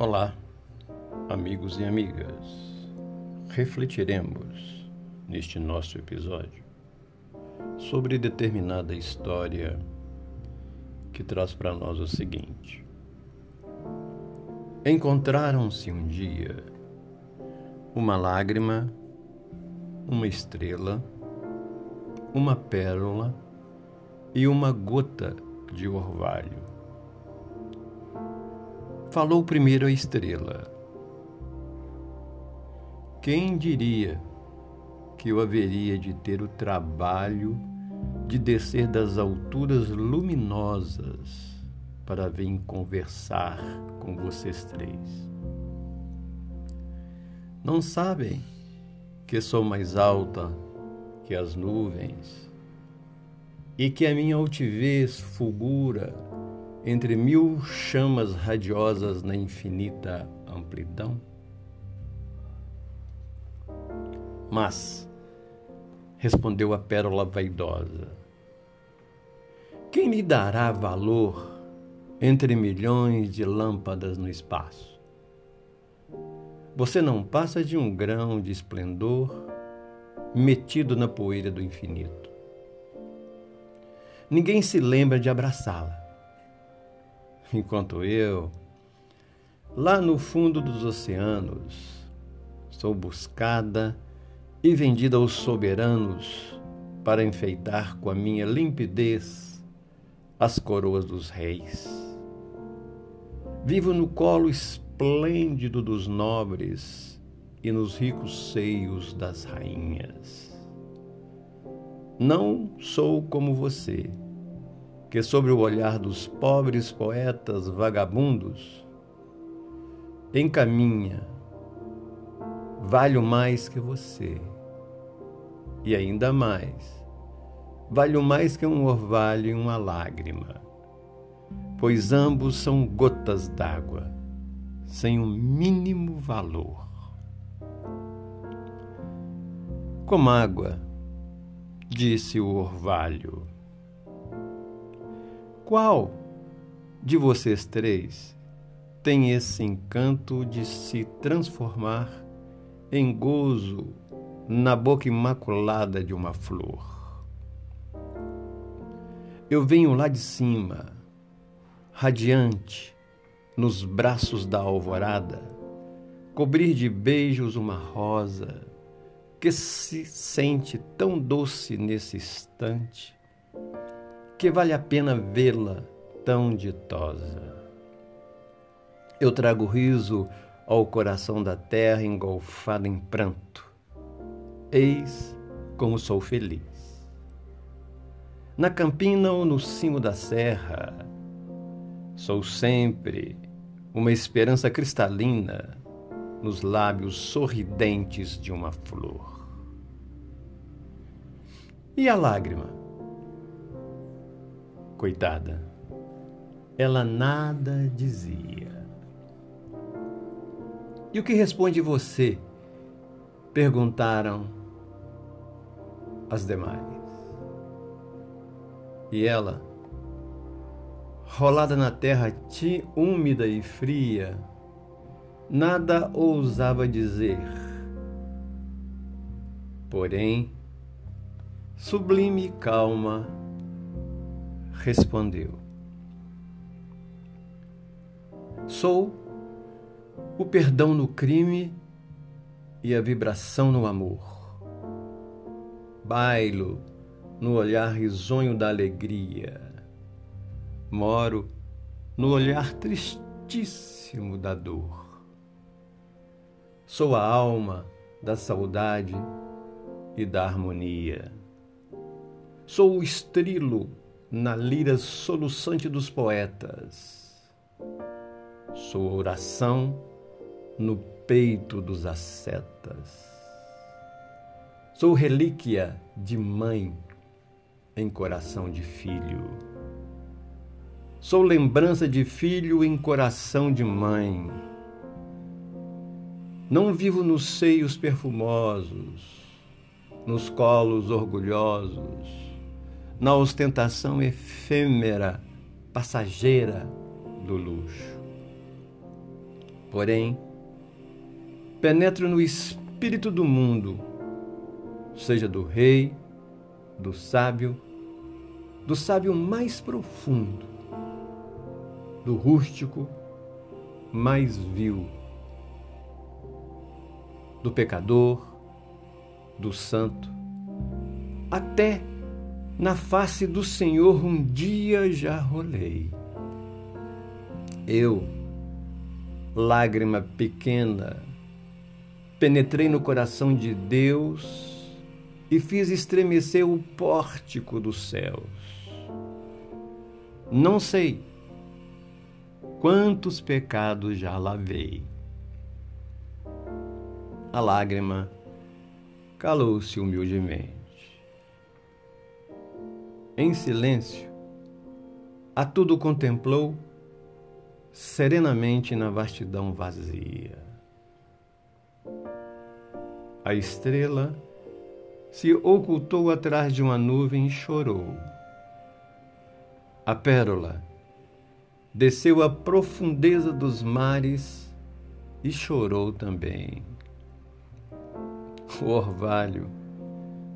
Olá, amigos e amigas. Refletiremos neste nosso episódio sobre determinada história que traz para nós o seguinte: Encontraram-se um dia uma lágrima, uma estrela, uma pérola e uma gota de orvalho Falou primeiro a estrela. Quem diria que eu haveria de ter o trabalho de descer das alturas luminosas para vir conversar com vocês três? Não sabem que sou mais alta que as nuvens e que a minha altivez fulgura entre mil chamas radiosas na infinita amplidão? Mas, respondeu a pérola vaidosa, quem lhe dará valor entre milhões de lâmpadas no espaço? Você não passa de um grão de esplendor metido na poeira do infinito. Ninguém se lembra de abraçá-la enquanto eu, lá no fundo dos oceanos, sou buscada e vendida aos soberanos para enfeitar com a minha limpidez as coroas dos reis. Vivo no colo esplêndido dos nobres e nos ricos seios das rainhas. Não sou como você que sobre o olhar dos pobres poetas vagabundos encaminha, valho mais que você, e ainda mais, valho mais que um orvalho e uma lágrima, pois ambos são gotas d'água, sem o um mínimo valor. Como água, disse o orvalho qual de vocês três tem esse encanto de se transformar em gozo na boca imaculada de uma flor? Eu venho lá de cima, radiante, nos braços da alvorada, cobrir de beijos uma rosa que se sente tão doce nesse instante que vale a pena vê-la tão ditosa. Eu trago riso ao coração da terra engolfada em pranto. Eis como sou feliz. Na campina ou no cimo da serra, sou sempre uma esperança cristalina nos lábios sorridentes de uma flor. E a lágrima? Coitada, ela nada dizia. E o que responde você? Perguntaram as demais. E ela, rolada na terra úmida e fria, nada ousava dizer. Porém, sublime e calma, respondeu: Sou o perdão no crime e a vibração no amor. Bailo no olhar risonho da alegria. Moro no olhar tristíssimo da dor. Sou a alma da saudade e da harmonia. Sou o estrilo na lira soluçante dos poetas. Sou oração no peito dos ascetas. Sou relíquia de mãe em coração de filho. Sou lembrança de filho em coração de mãe. Não vivo nos seios perfumosos, nos colos orgulhosos na ostentação efêmera, passageira do luxo. Porém, penetro no espírito do mundo, seja do rei, do sábio, do sábio mais profundo, do rústico mais vil, do pecador, do santo, até na face do Senhor um dia já rolei. Eu, lágrima pequena, penetrei no coração de Deus e fiz estremecer o pórtico dos céus. Não sei quantos pecados já lavei. A lágrima calou-se humildemente. Em silêncio, a tudo contemplou serenamente na vastidão vazia. A estrela se ocultou atrás de uma nuvem e chorou. A pérola desceu à profundeza dos mares e chorou também. O orvalho,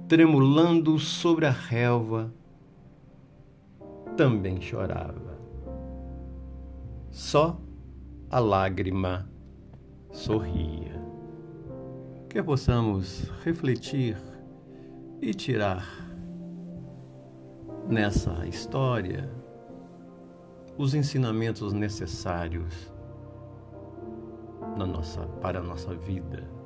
tremulando sobre a relva, também chorava. Só a lágrima sorria. Que possamos refletir e tirar nessa história os ensinamentos necessários na nossa, para a nossa vida.